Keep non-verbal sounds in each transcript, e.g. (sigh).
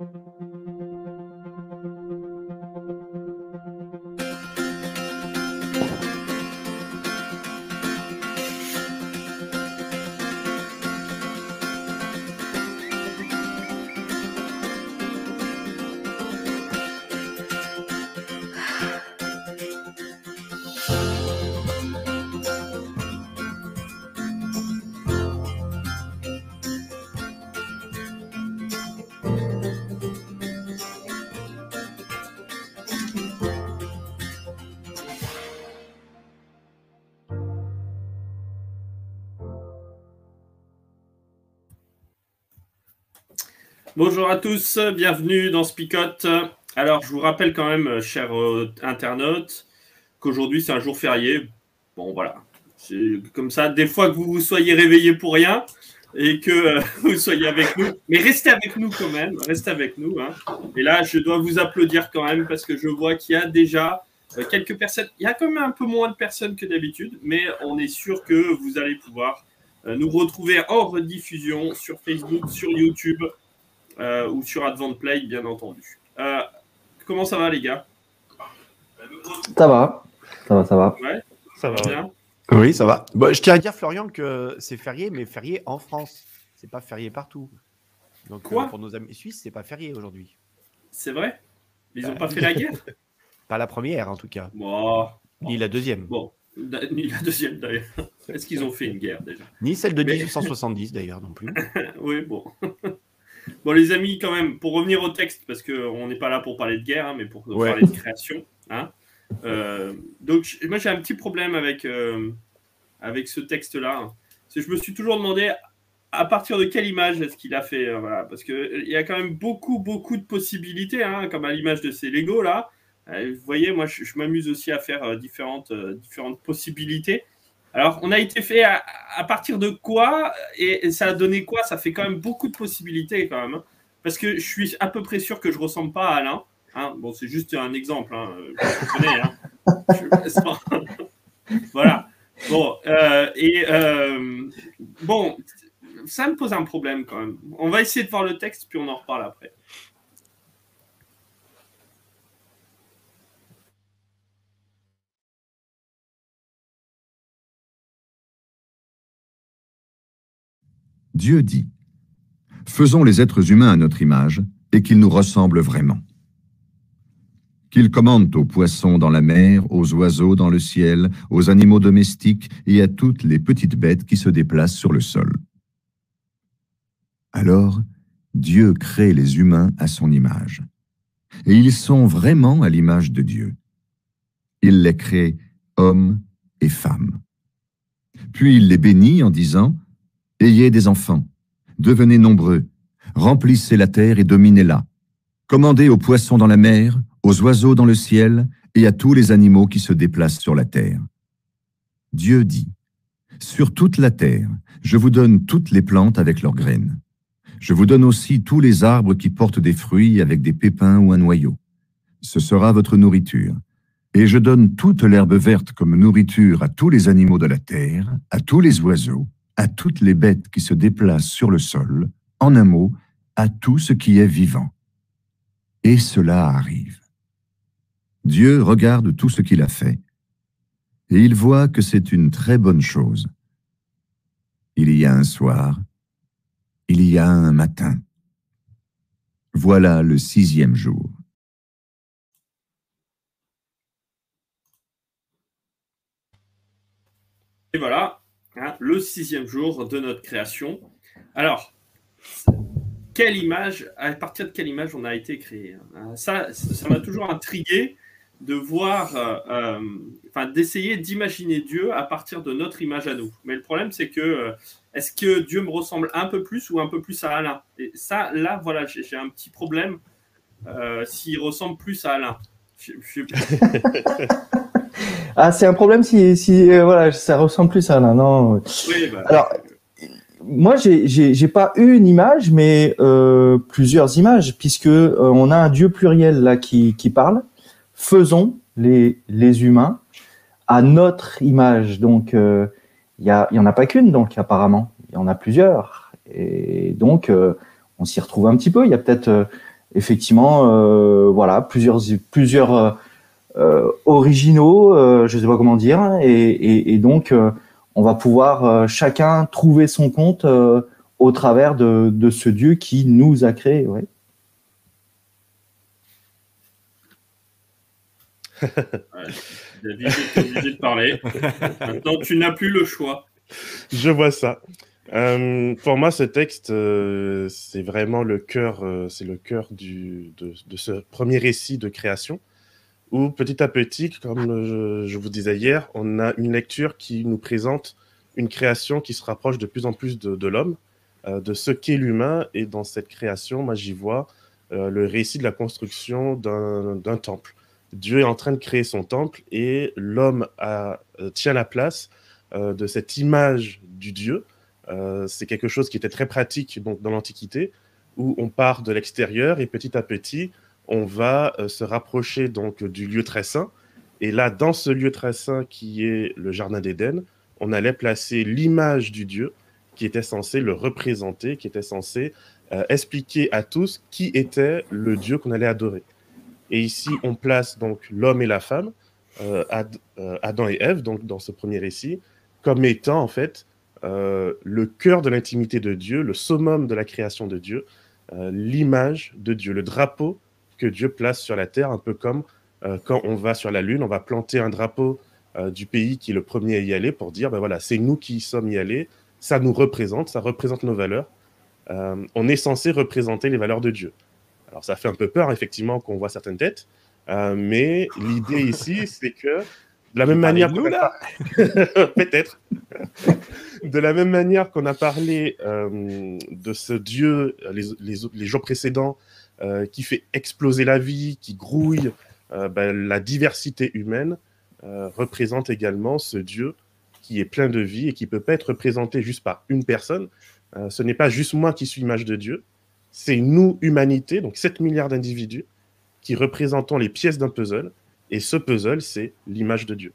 Música Bonjour à tous, bienvenue dans Spicote. Alors, je vous rappelle quand même, euh, chers euh, internautes, qu'aujourd'hui c'est un jour férié. Bon, voilà. C'est comme ça, des fois que vous vous soyez réveillés pour rien et que euh, (laughs) vous soyez avec nous. Mais restez avec nous quand même, restez avec nous. Hein. Et là, je dois vous applaudir quand même parce que je vois qu'il y a déjà quelques personnes. Il y a quand même un peu moins de personnes que d'habitude, mais on est sûr que vous allez pouvoir nous retrouver en rediffusion sur Facebook, sur YouTube euh, ou sur Advent Play, bien entendu. Euh, comment ça va, les gars? Ça va. Ça va, ça va. Ouais, ça va bien. Oui, ça va. Bon, je tiens à dire, Florian, que c'est férié, mais férié en France. C'est pas férié partout. Donc, Quoi? euh, pour nos amis suisses, c'est pas férié aujourd'hui. C'est vrai? Ils n'ont pas fait la (laughs) guerre? Pas la première, en tout cas. Bon. Ni la deuxième. Bon, ni la deuxième d'ailleurs. Est-ce qu'ils ont fait une guerre déjà? Ni celle de Mais- 1870 d'ailleurs non plus. (laughs) Oui, bon. Bon, les amis, quand même, pour revenir au texte, parce qu'on n'est pas là pour parler de guerre, hein, mais pour Ouais. parler de création. hein. Euh, donc, moi, j'ai un petit problème avec, euh, avec ce texte-là. hein. C'est que je me suis toujours demandé à partir de quelle image est-ce qu'il a fait. euh, voilà, parce qu'il y a quand même beaucoup, beaucoup de possibilités, hein, comme à l'image de ces Lego là. Vous voyez, moi, je, je m'amuse aussi à faire différentes, différentes possibilités. Alors, on a été fait à, à partir de quoi et, et ça a donné quoi? Ça fait quand même beaucoup de possibilités quand même. hein. Parce que je suis à peu près sûr que je ressemble pas à Alain. hein. Bon, c'est juste un exemple. Hein. Je connais. Hein. (laughs) Je- pas- (laughs) voilà. Bon, euh, et euh, bon, ça me pose un problème quand même. On va essayer de voir le texte, puis on en reparle après. Dieu dit Faisons les êtres humains à notre image et qu'ils nous ressemblent vraiment. Qu'ils commandent aux poissons dans la mer, aux oiseaux dans le ciel, aux animaux domestiques et à toutes les petites bêtes qui se déplacent sur le sol. Alors, Dieu crée les humains à son image. Et ils sont vraiment à l'image de Dieu. Il les crée hommes et femmes. Puis il les bénit en disant Ayez des enfants, devenez nombreux, remplissez la terre et dominez-la. Commandez aux poissons dans la mer, aux oiseaux dans le ciel et à tous les animaux qui se déplacent sur la terre. Dieu dit, Sur toute la terre, je vous donne toutes les plantes avec leurs graines. Je vous donne aussi tous les arbres qui portent des fruits avec des pépins ou un noyau. Ce sera votre nourriture. Et je donne toute l'herbe verte comme nourriture à tous les animaux de la terre, à tous les oiseaux, à toutes les bêtes qui se déplacent sur le sol, en un mot, à tout ce qui est vivant. Et cela arrive. Dieu regarde tout ce qu'il a fait, et il voit que c'est une très bonne chose. Il y a un soir, il y a un matin. Voilà le sixième jour. Et voilà, hein, le sixième jour de notre création. Alors, quelle image, à partir de quelle image on a été créé hein? Ça, ça m'a toujours intrigué de voir, euh, euh, d'essayer d'imaginer Dieu à partir de notre image à nous. Mais le problème, c'est que euh, est-ce que Dieu me ressemble un peu plus ou un peu plus à Alain? Et ça, là, voilà, j'ai un petit problème s'il ressemble plus à Alain. Je- je- (laughs) Ah, c'est un problème si, si euh, voilà, ça ressemble plus à un. Non. oui, bah, Alors, moi, j'ai- pas eu une image, mais euh, plusieurs images, puisque euh, on a un Dieu pluriel là qui, qui parle. Faisons les, les humains à notre image. Donc, euh, il y, a, il y en a pas qu'une, donc apparemment, il y en a plusieurs. Et donc, euh, on s'y retrouve un petit peu. Il y a peut-être euh, effectivement, voilà, plusieurs, plusieurs originaux, je ne sais pas comment dire, et, donc on va pouvoir chacun trouver son compte au travers de, ce Dieu qui nous a créés. Ouais. (laughs) David est obligé de parler. Maintenant, tu n'as plus le choix. Je vois ça. Euh, pour moi, ce texte, euh, c'est vraiment le cœur, euh, c'est le cœur du, de, ce premier récit de création, où petit à petit, comme je, vous disais hier, on a une lecture qui nous présente une création qui se rapproche de plus en plus de, l'homme, de ce qu'est l'humain, et dans cette création, moi, j'y vois le récit de la construction d'un temple. Dieu est en train de créer son temple et l'homme tient la place de cette image du Dieu euh, c'est quelque chose qui était très pratique donc, dans l'Antiquité, où on part de l'extérieur et petit à petit, on va euh, se rapprocher donc du lieu très saint. Et là, dans ce lieu très saint qui est le Jardin d'Éden, on allait placer l'image du Dieu qui était censé le représenter, qui était censé euh, expliquer à tous qui était le Dieu qu'on allait adorer. Et ici, on place donc l'homme et la femme, Adam et Ève, donc dans ce premier récit, comme étant en fait euh, le cœur de l'intimité de Dieu, le summum de la création de Dieu, euh, l'image de Dieu, le drapeau que Dieu place sur la terre, un peu comme euh, quand on va sur la Lune, on va planter un drapeau du pays qui est le premier à y aller pour dire, ben voilà, c'est nous qui y sommes y allés, ça nous représente, ça représente nos valeurs. on est censé représenter les valeurs de Dieu. Alors ça fait un peu peur, effectivement, qu'on voit certaines têtes, mais l'idée ici, c'est que de la même manière, (laughs) peut-être. de la même manière qu'on a parlé euh, de ce Dieu les, les, jours précédents euh, qui fait exploser la vie, qui grouille euh, ben, la diversité humaine, représente également ce Dieu qui est plein de vie et qui peut pas être représenté juste par une personne. ce n'est pas juste moi qui suis l'image de Dieu, c'est nous, humanité, donc 7 milliards d'individus, qui représentons les pièces d'un puzzle et ce puzzle, c'est l'image de Dieu.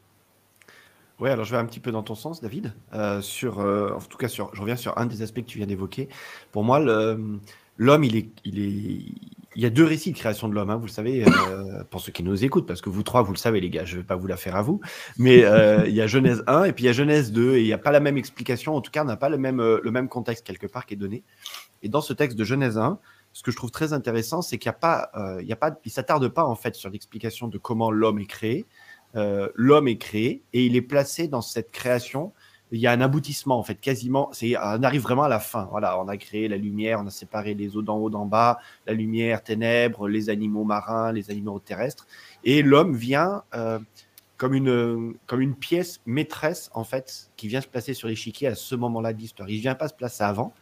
Oui, alors je vais un petit peu dans ton sens, David. Euh, sur, euh, en tout cas, sur, je reviens sur un des aspects que tu viens d'évoquer. Pour moi, l'homme, il est, il est, il y a deux récits de création de l'homme. Hein, vous le savez, euh, (laughs) pour ceux qui nous écoutent, parce que vous trois, vous le savez, les gars. Je ne vais pas vous la faire à vous, mais il y a Genèse 1 et puis il y a Genèse 2 et il n'y a pas la même explication. En tout cas, on n'a pas le même, le même contexte quelque part qui est donné. Et dans ce texte de Genèse 1, ce que je trouve très intéressant, c'est qu'il n'y a pas, euh, il y a pas, il s'attarde pas en fait sur l'explication de comment l'homme est créé. Euh, l'homme est créé et il est placé dans cette création. Il y a un aboutissement en fait, quasiment. C'est, on arrive vraiment à la fin. Voilà, on a créé la lumière, on a séparé les eaux d'en haut, d'en bas, la lumière, ténèbres, les animaux marins, les animaux terrestres, et l'homme vient. Euh, comme une, comme une pièce maîtresse, en fait, qui vient se placer sur l'échiquier à ce moment-là de l'histoire. Il vient pas se placer avant,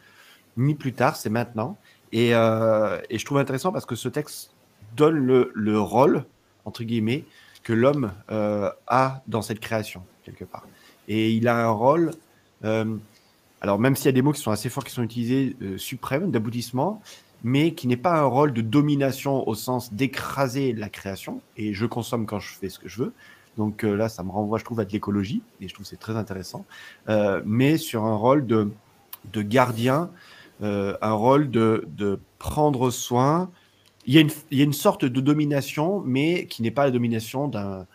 ni plus tard, c'est maintenant. Euh, et, je trouve intéressant parce que ce texte donne le, rôle, entre guillemets, que l'homme euh, a dans cette création, quelque part. Et il a un rôle, euh, alors même s'il y a des mots qui sont assez forts, qui sont utilisés, suprême, d'aboutissement, mais qui n'est pas un rôle de domination au sens d'écraser la création, et je consomme quand je fais ce que je veux. Donc là, ça me renvoie, je trouve, à de l'écologie, et je trouve c'est très intéressant, mais sur un rôle de, de gardien euh, un rôle de, prendre soin. Il y, a une, il y, a une, sorte de domination, mais qui n'est pas la domination d'un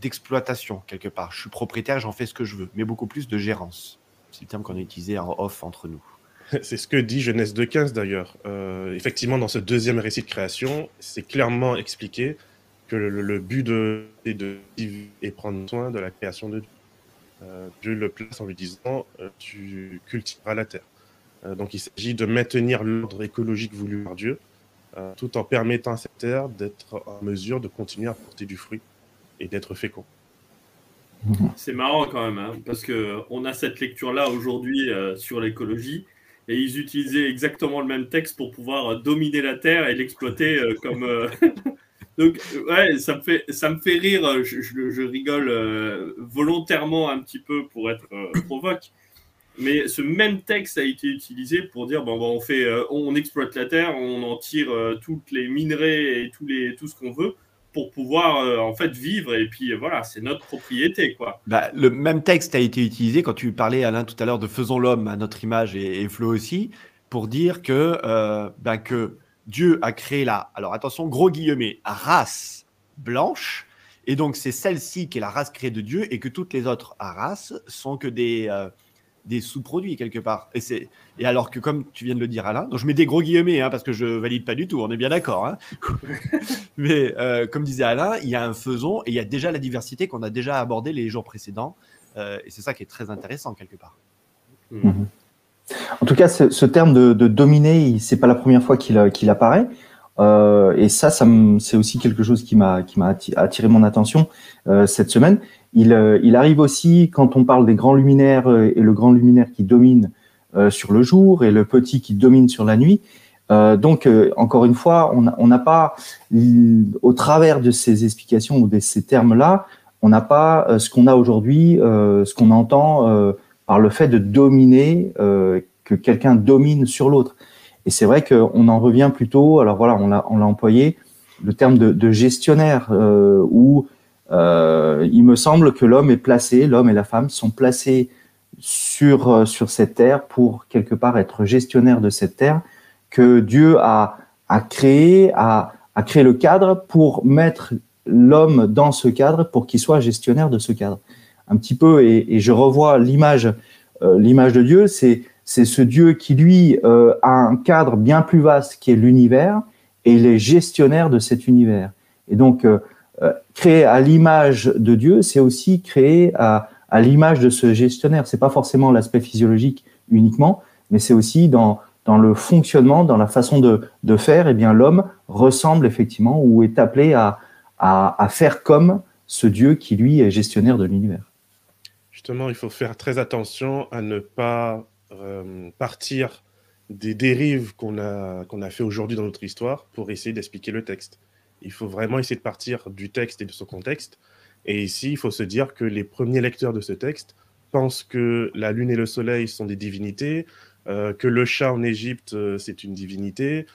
d'exploitation quelque part. Je suis propriétaire, j'en fais ce que je veux, mais beaucoup plus de gérance. C'est le terme qu'on a utilisé en off entre nous. (laughs) C'est ce que dit Genèse 2.15 d'ailleurs. Euh, effectivement, dans ce deuxième récit de création, c'est clairement expliqué que le, but de, est de et prendre soin de la création de Dieu. Euh, Dieu le place en lui disant euh, Tu cultiveras la terre. Donc il s'agit de maintenir l'ordre écologique voulu par Dieu, tout en permettant à cette terre d'être en mesure de continuer à porter du fruit et d'être fécond. C'est marrant quand même, hein, parce qu'on a cette lecture-là aujourd'hui sur l'écologie, et ils utilisaient exactement le même texte pour pouvoir dominer la Terre et l'exploiter comme, (laughs) Donc, ouais, ça me fait, ça me fait rire. Je, rigole euh, volontairement un petit peu pour être euh, provoque. Mais ce même texte a été utilisé pour dire bon, on fait, euh, on exploite la terre, on en tire toutes les minerais et tous les, tout ce qu'on veut pour pouvoir en fait vivre et puis voilà, c'est notre propriété quoi. Bah, le même texte a été utilisé quand tu parlais Alain tout à l'heure de faisons l'homme à notre image et, et Flo aussi pour dire que, bah, que Dieu a créé la, alors attention, gros guillemets, race blanche, et donc c'est celle-ci qui est la race créée de Dieu, et que toutes les autres races sont que des, euh, des sous-produits quelque part. Et, c'est, et alors que, comme tu viens de le dire, Alain, donc je mets des gros guillemets hein, parce que je valide pas du tout, on est bien d'accord. Hein (laughs) Mais euh, comme disait Alain, il y a un faison et il y a déjà la diversité qu'on a déjà abordé les jours précédents. Euh, et c'est ça qui est très intéressant quelque part. En tout cas, ce, terme de, de dominer, c'est pas la première fois qu'il, qu'il apparaît. Euh, et ça, ça c'est aussi quelque chose qui m'a qui m'a attiré mon attention euh, cette semaine. Il, euh, il arrive aussi quand on parle des grands luminaires euh, et le grand luminaire qui domine euh, sur le jour et le petit qui domine sur la nuit. donc encore une fois, on n'a pas au travers de ces explications ou de ces termes-là, on n'a pas ce qu'on a aujourd'hui, ce qu'on entend par le fait de dominer, que quelqu'un domine sur l'autre. Et c'est vrai qu'on en revient plutôt, alors voilà, on l'a, employé, le terme de, gestionnaire, euh, où euh, il me semble que l'homme est placé, l'homme et la femme sont placés sur, euh, sur cette terre pour quelque part être gestionnaire de cette terre que Dieu a, a créé, a, a créé le cadre pour mettre l'homme dans ce cadre pour qu'il soit gestionnaire de ce cadre. Un petit peu, et, je revois l'image, l'image de Dieu, c'est c'est ce Dieu qui, lui, euh, a un cadre bien plus vaste qui est l'univers, et il est gestionnaire de cet univers. Et donc, euh, euh, créer à l'image de Dieu, c'est aussi créer à, l'image de ce gestionnaire. C'est pas forcément l'aspect physiologique uniquement, mais c'est aussi dans, dans le fonctionnement, dans la façon de, de faire, eh bien l'homme ressemble effectivement ou est appelé à, à, à faire comme ce Dieu qui, lui, est gestionnaire de l'univers. Justement, il faut faire très attention à ne pas euh, partir des dérives qu'on a, qu'on a fait aujourd'hui dans notre histoire pour essayer d'expliquer le texte. Il faut vraiment essayer de partir du texte et de son contexte. Et ici, il faut se dire que les premiers lecteurs de ce texte pensent que la lune et le soleil sont des divinités, euh, que le chat en Égypte, euh, c'est une divinité,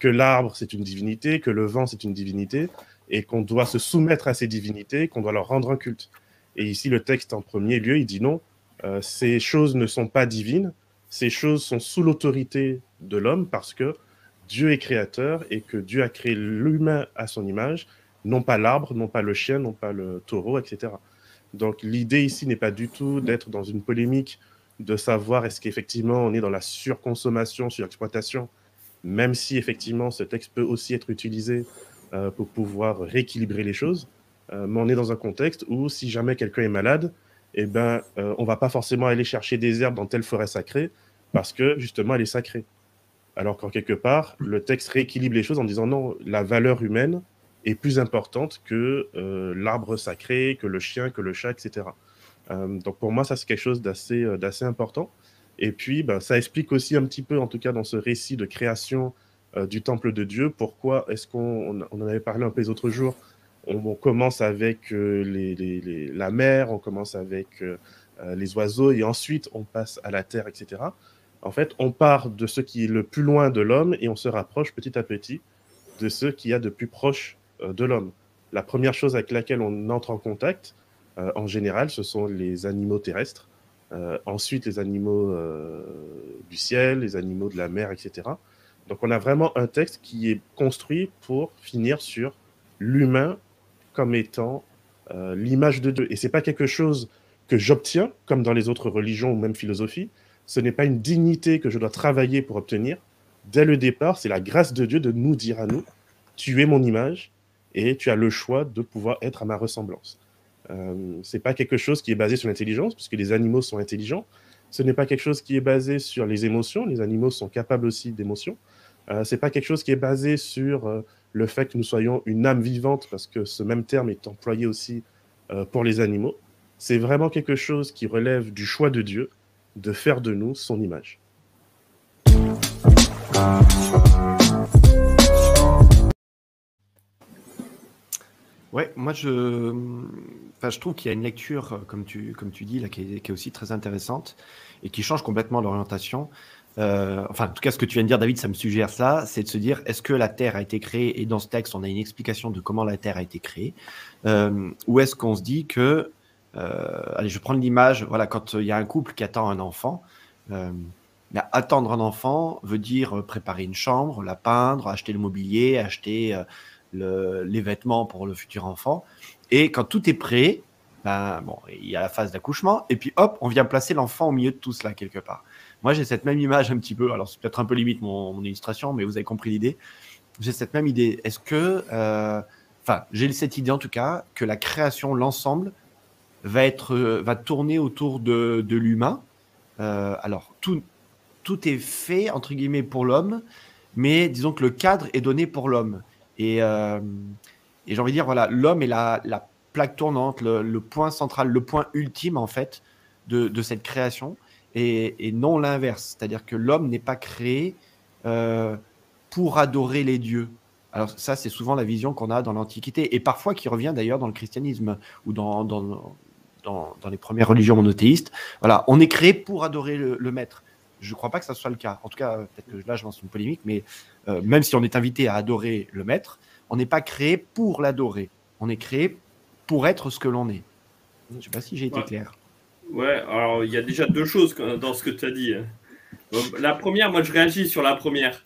que l'arbre, c'est une divinité, que le vent, c'est une divinité, et qu'on doit se soumettre à ces divinités, qu'on doit leur rendre un culte. Et ici, le texte, en premier lieu, il dit non, euh, ces choses ne sont pas divines, ces choses sont sous l'autorité de l'homme parce que Dieu est créateur et que Dieu a créé l'humain à son image, non pas l'arbre, non pas le chien, non pas le taureau, etc. Donc l'idée ici n'est pas du tout d'être dans une polémique de savoir est-ce qu'effectivement on est dans la surconsommation, surexploitation, même si effectivement ce texte peut aussi être utilisé euh, pour pouvoir rééquilibrer les choses. Euh, mais on est dans un contexte où si jamais quelqu'un est malade, eh ben, euh, on va pas forcément aller chercher des herbes dans telle forêt sacrée parce que justement elle est sacrée. Alors qu'en quelque part, le texte rééquilibre les choses en disant non, la valeur humaine est plus importante que euh, l'arbre sacré, que le chien, que le chat, etc. Euh, donc pour moi, ça c'est quelque chose d'assez important. Et puis, ben, ça explique aussi un petit peu, en tout cas dans ce récit de création du temple de Dieu, pourquoi est-ce qu'on on en avait parlé un peu les autres jours, on, commence avec euh, la mer, on commence avec euh, euh, les oiseaux et ensuite on passe à la terre, etc. En fait, on part de ce qui est le plus loin de l'homme et on se rapproche petit à petit de ce qui y a de plus proche de l'homme. La première chose avec laquelle on entre en contact, en général, ce sont les animaux terrestres. ensuite, les animaux du ciel, les animaux de la mer, etc. Donc, on a vraiment un texte qui est construit pour finir sur l'humain comme étant euh, l'image de Dieu. Et c'est pas quelque chose que j'obtiens, comme dans les autres religions ou même philosophies. Ce n'est pas une dignité que je dois travailler pour obtenir. Dès le départ, c'est la grâce de Dieu de nous dire à nous, tu es mon image et tu as le choix de pouvoir être à ma ressemblance. Euh, c'est pas quelque chose qui est basé sur l'intelligence, puisque les animaux sont intelligents. Ce n'est pas quelque chose qui est basé sur les émotions. Les animaux sont capables aussi d'émotions. Euh, c'est pas quelque chose qui est basé sur euh, le fait que nous soyons une âme vivante, parce que ce même terme est employé aussi euh, pour les animaux, c'est vraiment quelque chose qui relève du choix de Dieu de faire de nous son image. Ouais, moi je, je trouve qu'il y a une lecture, comme tu, comme tu dis, là, qui est aussi très intéressante et qui change complètement l'orientation. Euh, enfin, en tout cas, ce que tu viens de dire, David, ça me suggère ça, c'est de se dire, est-ce que la Terre a été créée, et dans ce texte, on a une explication de comment la Terre a été créée, euh, ou est-ce qu'on se dit que, euh, allez, je prends l'image, voilà, quand il y a un couple qui attend un enfant, attendre un enfant veut dire préparer une chambre, la peindre, acheter le mobilier, acheter le, les vêtements pour le futur enfant. Et quand tout est prêt, ben, bon, il y a la phase d'accouchement, et puis hop, on vient placer l'enfant au milieu de tout cela quelque part. Moi, j'ai cette même image un petit peu, alors c'est peut-être un peu limite mon, illustration, mais vous avez compris l'idée. J'ai cette même idée. Est-ce que, euh, enfin, j'ai cette idée en tout cas, que la création, l'ensemble, va, être, va tourner autour de, l'humain. Euh, alors, tout, tout est fait, entre guillemets, pour l'homme, mais disons que le cadre est donné pour l'homme. Et, euh, et j'ai envie de dire, voilà, l'homme est la, la plaque tournante, le, point central, le point ultime, en fait, de cette création et, non l'inverse. C'est-à-dire que l'homme n'est pas créé euh, pour adorer les dieux. Alors ça, c'est souvent la vision qu'on a dans l'Antiquité, et parfois qui revient d'ailleurs dans le christianisme ou dans, dans, dans, les premières religions monothéistes. Voilà, on est créé pour adorer le, maître. Je ne crois pas que ça soit le cas. En tout cas, peut-être que là, je lance une polémique, mais euh, même si on est invité à adorer le maître, on n'est pas créé pour l'adorer. On est créé pour être ce que l'on est. Je ne sais pas si j'ai été clair. Ouais, alors il y a déjà deux choses dans ce que tu as dit. La première, moi je réagis sur la première.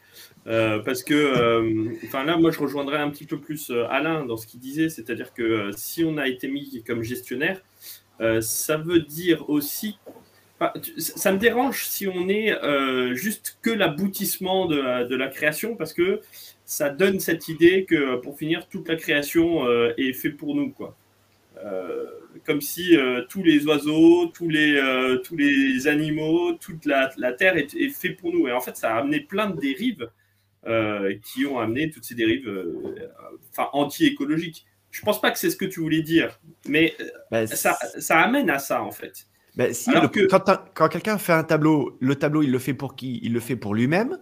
Euh, parce que, euh, enfin là, moi je rejoindrais un petit peu plus euh, Alain dans ce qu'il disait, c'est-à-dire que si on a été mis comme gestionnaire, ça veut dire aussi, ça me dérange si on est juste que l'aboutissement de, la création, parce que ça donne cette idée que pour finir, toute la création est fait pour nous, quoi. Comme si euh, tous les oiseaux, tous les, euh, tous les animaux, toute la, la Terre est, est, fait pour nous. Et en fait, ça a amené plein de dérives qui ont amené toutes ces dérives enfin, anti-écologiques. Je pense pas que c'est ce que tu voulais dire, mais bah, ça, ça, amène à ça, en fait. Bah, si, que... Quand, quand quelqu'un fait un tableau, le tableau, il le fait pour qui? Il le fait pour lui-même,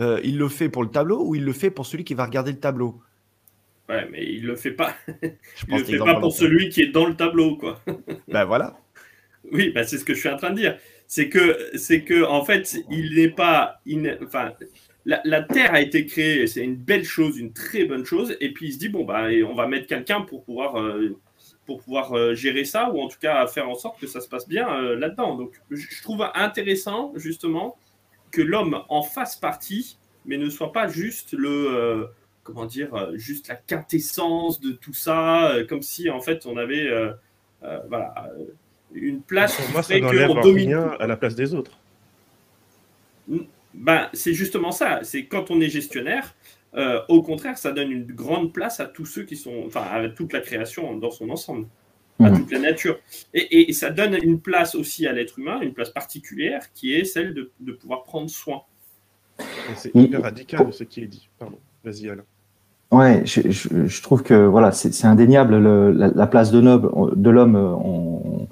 il le fait pour le tableau ou il le fait pour celui qui va regarder le tableau? Ouais, mais il le fait pas. (laughs) il le fait pas pour celui qui est dans le tableau, quoi. (laughs) ben voilà. Oui, ben c'est ce que je suis en train de dire. C'est que, c'est que, en fait, il n'est pas, enfin, la, Terre a été créée, c'est une belle chose, une très bonne chose. Et puis il se dit bon bah, on va mettre quelqu'un pour pouvoir, euh, pour pouvoir euh, gérer ça ou en tout cas faire en sorte que ça se passe bien euh, là-dedans. Donc, je trouve intéressant justement que l'homme en fasse partie, mais ne soit pas juste le comment dire, euh, juste la quintessence de tout ça, euh, comme si en fait on avait euh, voilà, une place. Pour moi, ça n'enlève rien à la place des autres. Ben, c'est justement ça. C'est quand on est gestionnaire, au contraire, ça donne une grande place à tous ceux qui sont, enfin, à toute la création dans son ensemble, à mmh. toute la nature. Et, ça donne une place aussi à l'être humain, une place particulière qui est celle de, de pouvoir prendre soin. C'est hyper radical ce qui est dit. Pardon. Vas-y, Alain. Ouais, je, je, je, trouve que voilà, c'est indéniable le, la, la, place de l'homme euh,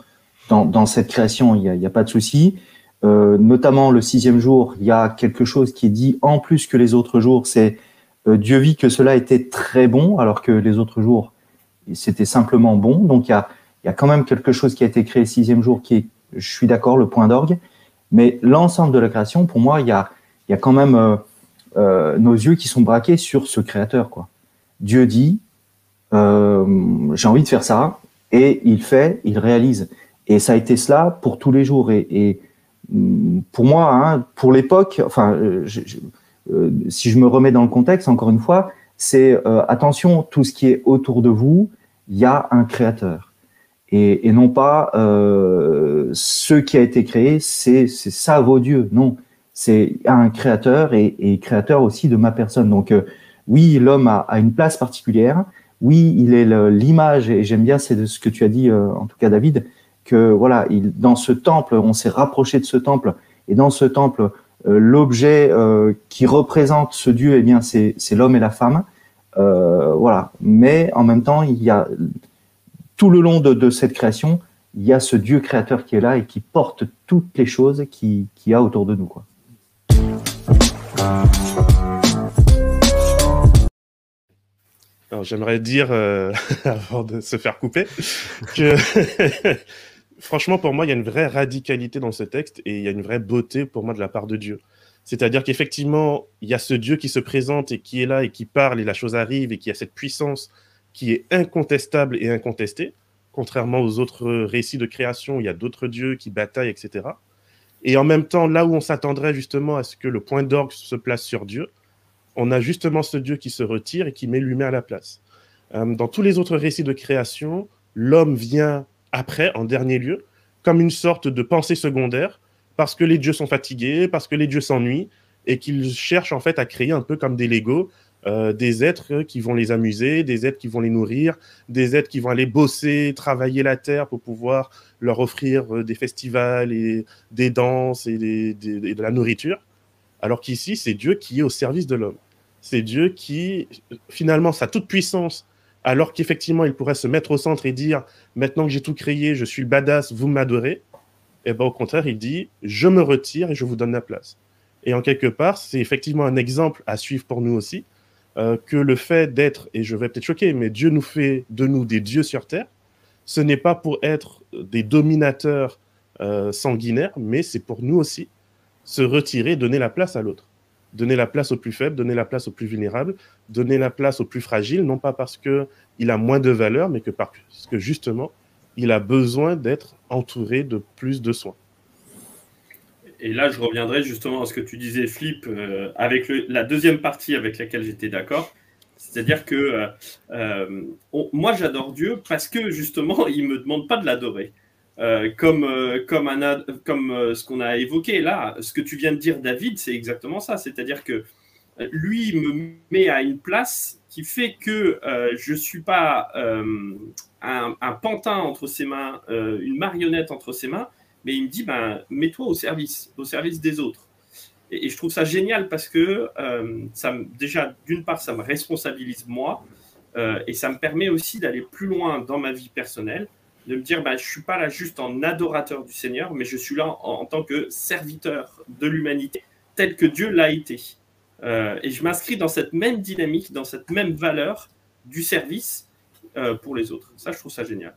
dans, dans, cette création. Il n'y a, a, pas de souci. Euh, notamment le sixième jour, il y a quelque chose qui est dit en plus que les autres jours. C'est euh, Dieu vit que cela était très bon, alors que les autres jours c'était simplement bon. Donc il y a, il y a quand même quelque chose qui a été créé sixième jour qui est, je suis d'accord, le point d'orgue. Mais l'ensemble de la création, pour moi, il y a, il y a quand même euh, euh nos yeux qui sont braqués sur ce créateur, quoi. Dieu dit, euh, j'ai envie de faire ça, et il fait, il réalise. Et ça a été cela pour tous les jours. Et, mm, pour moi, hein, pour l'époque, enfin, euh, si je me remets dans le contexte, encore une fois, c'est attention, tout ce qui est autour de vous, il y a un créateur. Et, non pas ce qui a été créé, c'est ça vos dieux. Non, c'est un créateur et, et, créateur aussi de ma personne. Donc, oui, l'homme a, une place particulière. Oui, il est l'image, et j'aime bien c'est ce que tu as dit, euh, en tout cas David, que voilà, il, dans ce temple, on s'est rapproché de ce temple, et dans ce temple, euh, l'objet euh, qui représente ce Dieu, eh bien, c'est l'homme et la femme. voilà. Mais en même temps, il y a tout le long de, cette création, il y a ce Dieu créateur qui est là et qui porte toutes les choses qu'il qui a autour de nous. Quoi. Alors j'aimerais dire, euh, (laughs) avant de se faire couper, que (laughs) franchement pour moi il y a une vraie radicalité dans ce texte et il y a une vraie beauté pour moi de la part de Dieu. C'est-à-dire qu'effectivement il y a ce Dieu qui se présente et qui est là et qui parle et la chose arrive et qui a cette puissance qui est incontestable et incontestée, contrairement aux autres récits de création, il y a d'autres dieux qui bataillent, etc. Et en même temps, là où on s'attendrait justement à ce que le point d'orgue se place sur Dieu, on a justement ce Dieu qui se retire et qui met l'humain à la place. Euh, dans tous les autres récits de création, l'homme vient après, en dernier lieu, comme une sorte de pensée secondaire, parce que les dieux sont fatigués, parce que les dieux s'ennuient, et qu'ils cherchent en fait à créer un peu comme des Legos, euh, des êtres qui vont les amuser, des êtres qui vont les nourrir, des êtres qui vont aller bosser, travailler la terre pour pouvoir leur offrir euh, des festivals et des danses et, de la nourriture. Alors qu'ici, c'est Dieu qui est au service de l'homme. C'est Dieu qui, finalement, sa toute puissance, alors qu'effectivement, il pourrait se mettre au centre et dire Maintenant que j'ai tout créé, je suis le badass, vous m'adorez. Et eh bien, au contraire, il dit Je me retire et je vous donne la place. Et en quelque part, c'est effectivement un exemple à suivre pour nous aussi, euh, que le fait d'être, et je vais peut-être choquer, mais Dieu nous fait de nous des dieux sur terre, ce n'est pas pour être des dominateurs euh, sanguinaires, mais c'est pour nous aussi se retirer, donner la place à l'autre. Donner la place aux plus faibles, donner la place aux plus vulnérables, donner la place aux plus fragiles, non pas parce qu'il a moins de valeur, mais parce que justement, il a besoin d'être entouré de plus de soins. Et là, je reviendrai justement à ce que tu disais, Flip, euh, avec la deuxième partie avec laquelle j'étais d'accord. C'est-à-dire que euh, euh, moi, j'adore Dieu parce que justement, (laughs) il ne me demande pas de l'adorer. comme, comme, comme ce qu'on a évoqué là, ce que tu viens de dire, David, c'est exactement ça. C'est-à-dire que lui, me met à une place qui fait que je ne suis pas un, un, pantin entre ses mains, une marionnette entre ses mains, mais il me dit, ben, mets-toi au service, au service des autres. Et, je trouve ça génial parce que euh, ça déjà, d'une part, ça me responsabilise moi, euh, et ça me permet aussi d'aller plus loin dans ma vie personnelle, de me dire, ben, je ne suis pas là juste en adorateur du Seigneur, mais je suis là en, tant que serviteur de l'humanité, tel que Dieu l'a été. Euh, et je m'inscris dans cette même dynamique, dans cette même valeur du service pour les autres. Ça, je trouve ça génial.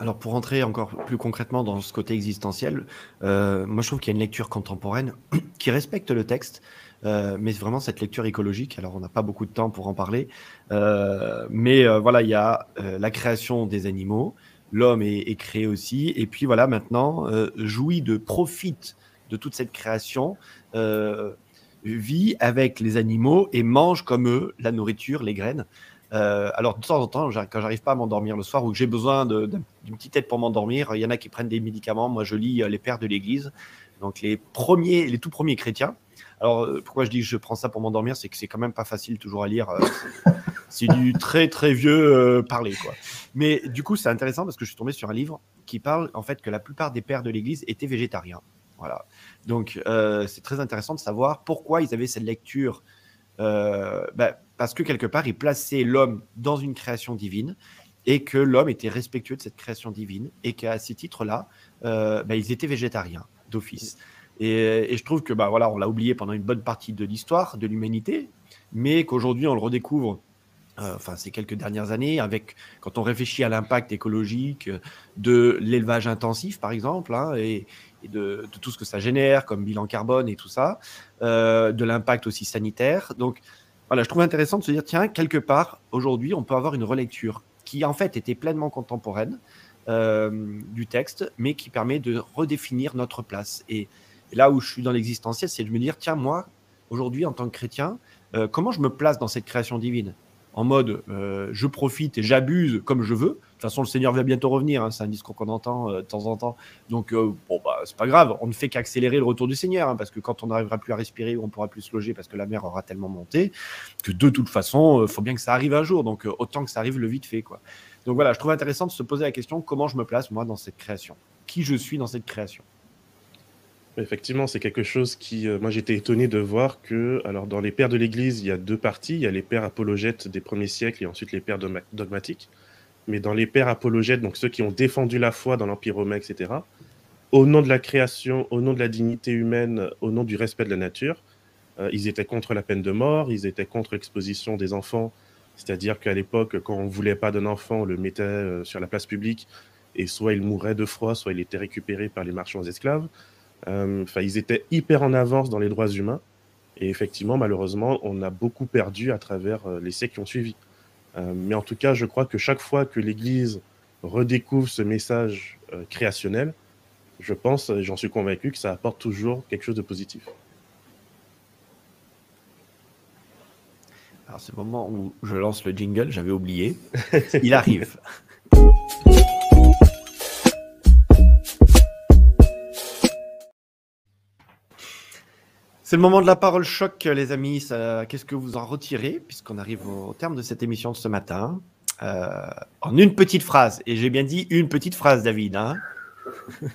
Alors pour rentrer encore plus concrètement dans ce côté existentiel, euh, moi je trouve qu'il y a une lecture contemporaine (coughs) qui respecte le texte, euh, mais vraiment cette lecture écologique. Alors on n'a pas beaucoup de temps pour en parler, euh, mais voilà il y a la création des animaux, l'homme est, créé aussi, et puis voilà maintenant jouit de profite de toute cette création, vit avec les animaux et mange comme eux la nourriture, les graines. Euh, alors, de temps en temps, quand j'arrive pas à m'endormir le soir ou que j'ai besoin d'une petite aide pour m'endormir, il y en a qui prennent des médicaments. Moi, je lis euh, les pères de l'Église, donc les premiers, les tout premiers chrétiens. Alors, euh, pourquoi je dis que je prends ça pour m'endormir, c'est que c'est quand même pas facile toujours à lire. c'est du très très vieux parler, quoi. Mais du coup, c'est intéressant parce que je suis tombé sur un livre qui parle en fait que la plupart des pères de l'Église étaient végétariens. Voilà. Donc, c'est très intéressant de savoir pourquoi ils avaient cette lecture. Ben, parce que quelque part, il plaçait l'homme dans une création divine et que l'homme était respectueux de cette création divine et qu'à ces titres-là, euh, bah, ils étaient végétariens d'office. Et, je trouve que bah, voilà, on l'a oublié pendant une bonne partie de l'histoire de l'humanité, mais qu'aujourd'hui on le redécouvre. Euh, enfin, ces quelques dernières années, avec quand on réfléchit à l'impact écologique de l'élevage intensif, par exemple, hein, et, de, tout ce que ça génère comme bilan carbone et tout ça, euh, de l'impact aussi sanitaire. Donc, voilà, je trouve intéressant de se dire, tiens, quelque part, aujourd'hui, on peut avoir une relecture qui, en fait, était pleinement contemporaine euh, du texte, mais qui permet de redéfinir notre place. Et, là où je suis dans l'existentiel, c'est de me dire, tiens, moi, aujourd'hui, en tant que chrétien, euh, comment je me place dans cette création divine? En mode euh, je profite et j'abuse comme je veux. De toute façon, le Seigneur va bientôt revenir. Hein, c'est un discours qu'on entend euh, de temps en temps. Donc, euh, bon, bah, c'est pas grave. On ne fait qu'accélérer le retour du Seigneur, hein, parce que quand on n'arrivera plus à respirer, on pourra plus se loger parce que la mer aura tellement monté que de toute façon, il faut bien que ça arrive un jour. Donc, autant que ça arrive le vite fait, quoi. Donc voilà, je trouve intéressant de se poser la question comment je me place moi dans cette création, qui je suis dans cette création? Effectivement, c'est quelque chose qui, euh, moi, j'étais étonné de voir que, alors, dans les pères de l'Église, il y a deux parties. Il y a les pères apologètes des premiers siècles et ensuite les pères dogmatiques. Mais dans les pères apologètes, donc ceux qui ont défendu la foi dans l'Empire romain, etc., au nom de la création, au nom de la dignité humaine, au nom du respect de la nature, euh, ils étaient contre la peine de mort, ils étaient contre l'exposition des enfants. C'est-à-dire qu'à l'époque, quand on ne voulait pas d'un enfant, on le mettait euh, sur la place publique et soit il mourait de froid, soit il était récupéré par les marchands esclaves. Euh, enfin, ils étaient hyper en avance dans les droits humains. Et effectivement, malheureusement, on a beaucoup perdu à travers euh, les siècles qui ont suivi. Euh, mais en tout cas, je crois que chaque fois que l'Église redécouvre ce message créationnel, je pense, j'en suis convaincu, que ça apporte toujours quelque chose de positif. Alors, c'est le moment où je lance le jingle, j'avais oublié. Il arrive. (laughs) C'est le moment de la parole choc, les amis. Ça- Qu'est-ce que vous en retirez, puisqu'on arrive au terme de cette émission de ce matin Euh, En une petite phrase, et j'ai bien dit une petite phrase, David. hein. (laughs)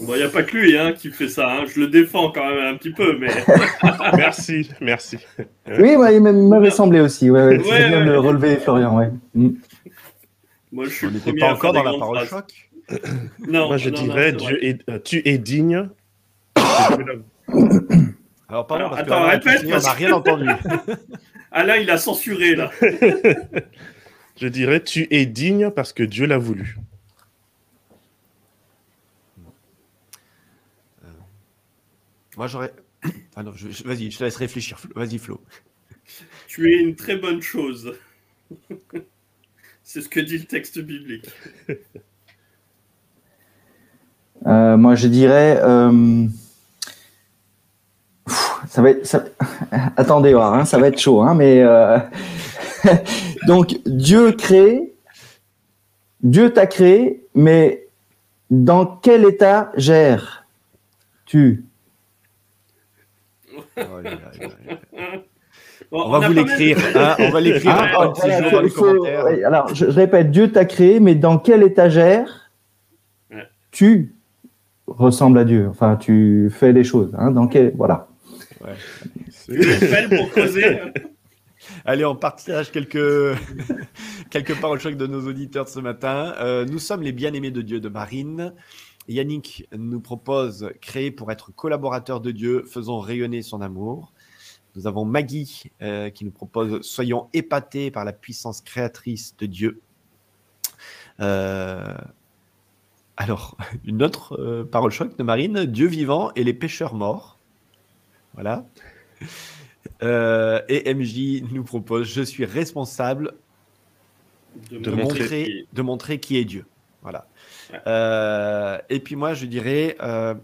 Bon, il n'y a pas que lui hein, qui fait ça. hein. Je le défends quand même un petit peu, mais (laughs) merci, merci. Oui, ouais, il m'a- il m'avait semblé aussi. Ouais, ouais, Ouais, bien de relever, Florian. Ouais. Mm. moi je suis On n'était pas encore dans la parole phrases. choc. Non, Moi, je non, dirais, Dieu est, euh, tu es digne. Que l'a- Alors, pardon, Alors, parce que attends, Alain a répète, on n'a rien entendu. (laughs) Alain, il a censuré là. (laughs) Je dirais, tu es digne parce que Dieu l'a voulu. Moi, j'aurais. Ah non, je- je- vas-y, je te laisse réfléchir. Flo. Vas-y, Flo. Tu es une très bonne chose. (laughs) C'est ce que dit le texte biblique. Euh, moi, je dirais. euh, Ça va être. ça- (laughs) Attendez, voir, hein, ça va être chaud, hein, mais. euh, (laughs) Donc, Dieu crée. Dieu t'a créé, mais dans quel état gères-tu Oh On va vous l'écrire. hein, on va l'écrire Ah, faut- commentaires. ouais, alors, je, je répète, Dieu t'a créé, mais dans quelle étagère Ouais. tu ressembles à Dieu? Enfin, tu fais les choses. Hein, dans quel, voilà. Une belle pour creuser. (laughs) Allez, on partage quelques, (laughs) quelques paroles choc de nos auditeurs de ce matin. Euh, nous sommes les bien-aimés de Dieu de Marine. Yannick nous propose créer pour être collaborateur de Dieu, faisons rayonner son amour. Nous avons Maggie euh, qui nous propose soyons épatés par la puissance créatrice de Dieu. Euh, alors, (laughs) une autre parole choc de Marine Dieu vivant et les pécheurs morts. Voilà. Euh, et MJ nous propose Je suis responsable De, de montrer montrer, de montrer qui est Dieu. Voilà. Ouais. Euh, et puis moi, je dirais euh,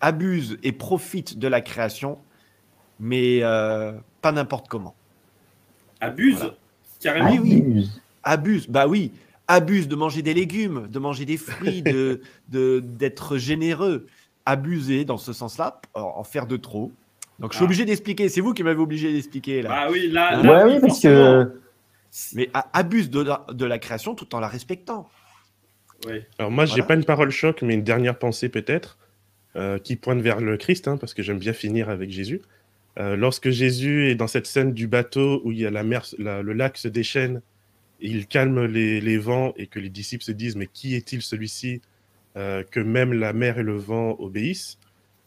abuse et profite de la création, mais euh, pas n'importe comment. Abuse, Voilà. carrément. oui, oui. Abuse. Abuse, bah oui, abuse de manger des légumes, de manger des fruits, de (laughs) de- d'être généreux. Abuser dans ce sens-là, en en faire de trop. Donc je suis Ah. obligé d'expliquer. C'est vous qui m'avez obligé d'expliquer là. Ah oui, là. Là, Ouais, oui, parce que. Mais abuse de la, de la création tout en la respectant. Oui. Alors moi, j'ai Voilà. pas une parole choc, mais une dernière pensée peut-être, euh, qui pointe vers le Christ, hein, parce que j'aime bien finir avec Jésus. Euh, lorsque Jésus est dans cette scène du bateau où il y a la mer, la- le lac se déchaîne, et il calme les, les vents et que les disciples se disent mais qui est-il celui-ci? Euh, que même la mer et le vent obéissent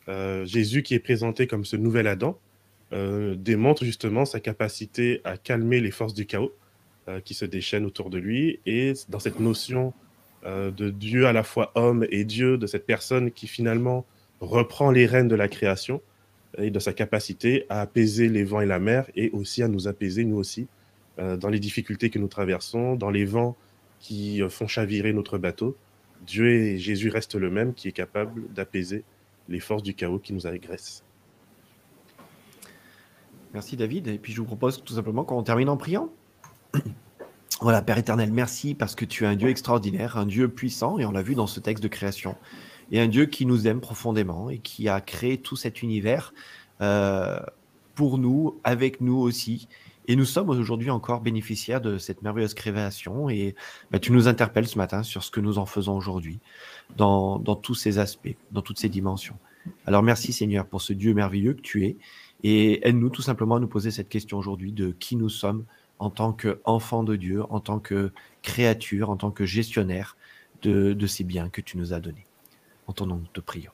Euh, Jésus qui est présenté comme ce nouvel Adam euh, démontre justement sa capacité à calmer les forces du chaos euh, qui se déchaînent autour de lui et dans cette notion de Dieu à la fois homme et Dieu, de cette personne qui finalement reprend les rênes de la création et de sa capacité à apaiser les vents et la mer et aussi à nous apaiser nous aussi dans les difficultés que nous traversons, dans les vents qui font chavirer notre bateau. Dieu et Jésus restent le même qui est capable d'apaiser les forces du chaos qui nous agressent. Merci David. Et puis je vous propose tout simplement qu'on termine en priant. (coughs) Voilà, Père éternel, merci parce que tu es un Dieu extraordinaire, un Dieu puissant, et on l'a vu dans ce texte de création, et un Dieu qui nous aime profondément et qui a créé tout cet univers euh, pour nous, avec nous aussi. Et nous sommes aujourd'hui encore bénéficiaires de cette merveilleuse création. Et bah, tu nous interpelles ce matin sur ce que nous en faisons aujourd'hui, dans, tous ces aspects, dans toutes ces dimensions. Alors merci Seigneur pour ce Dieu merveilleux que tu es. Et aide-nous tout simplement à nous poser cette question aujourd'hui de qui nous sommes en tant qu'enfants de Dieu, en tant que créature, en tant que gestionnaire de, de ces biens que tu nous as donnés. En ton nom, nous te prions.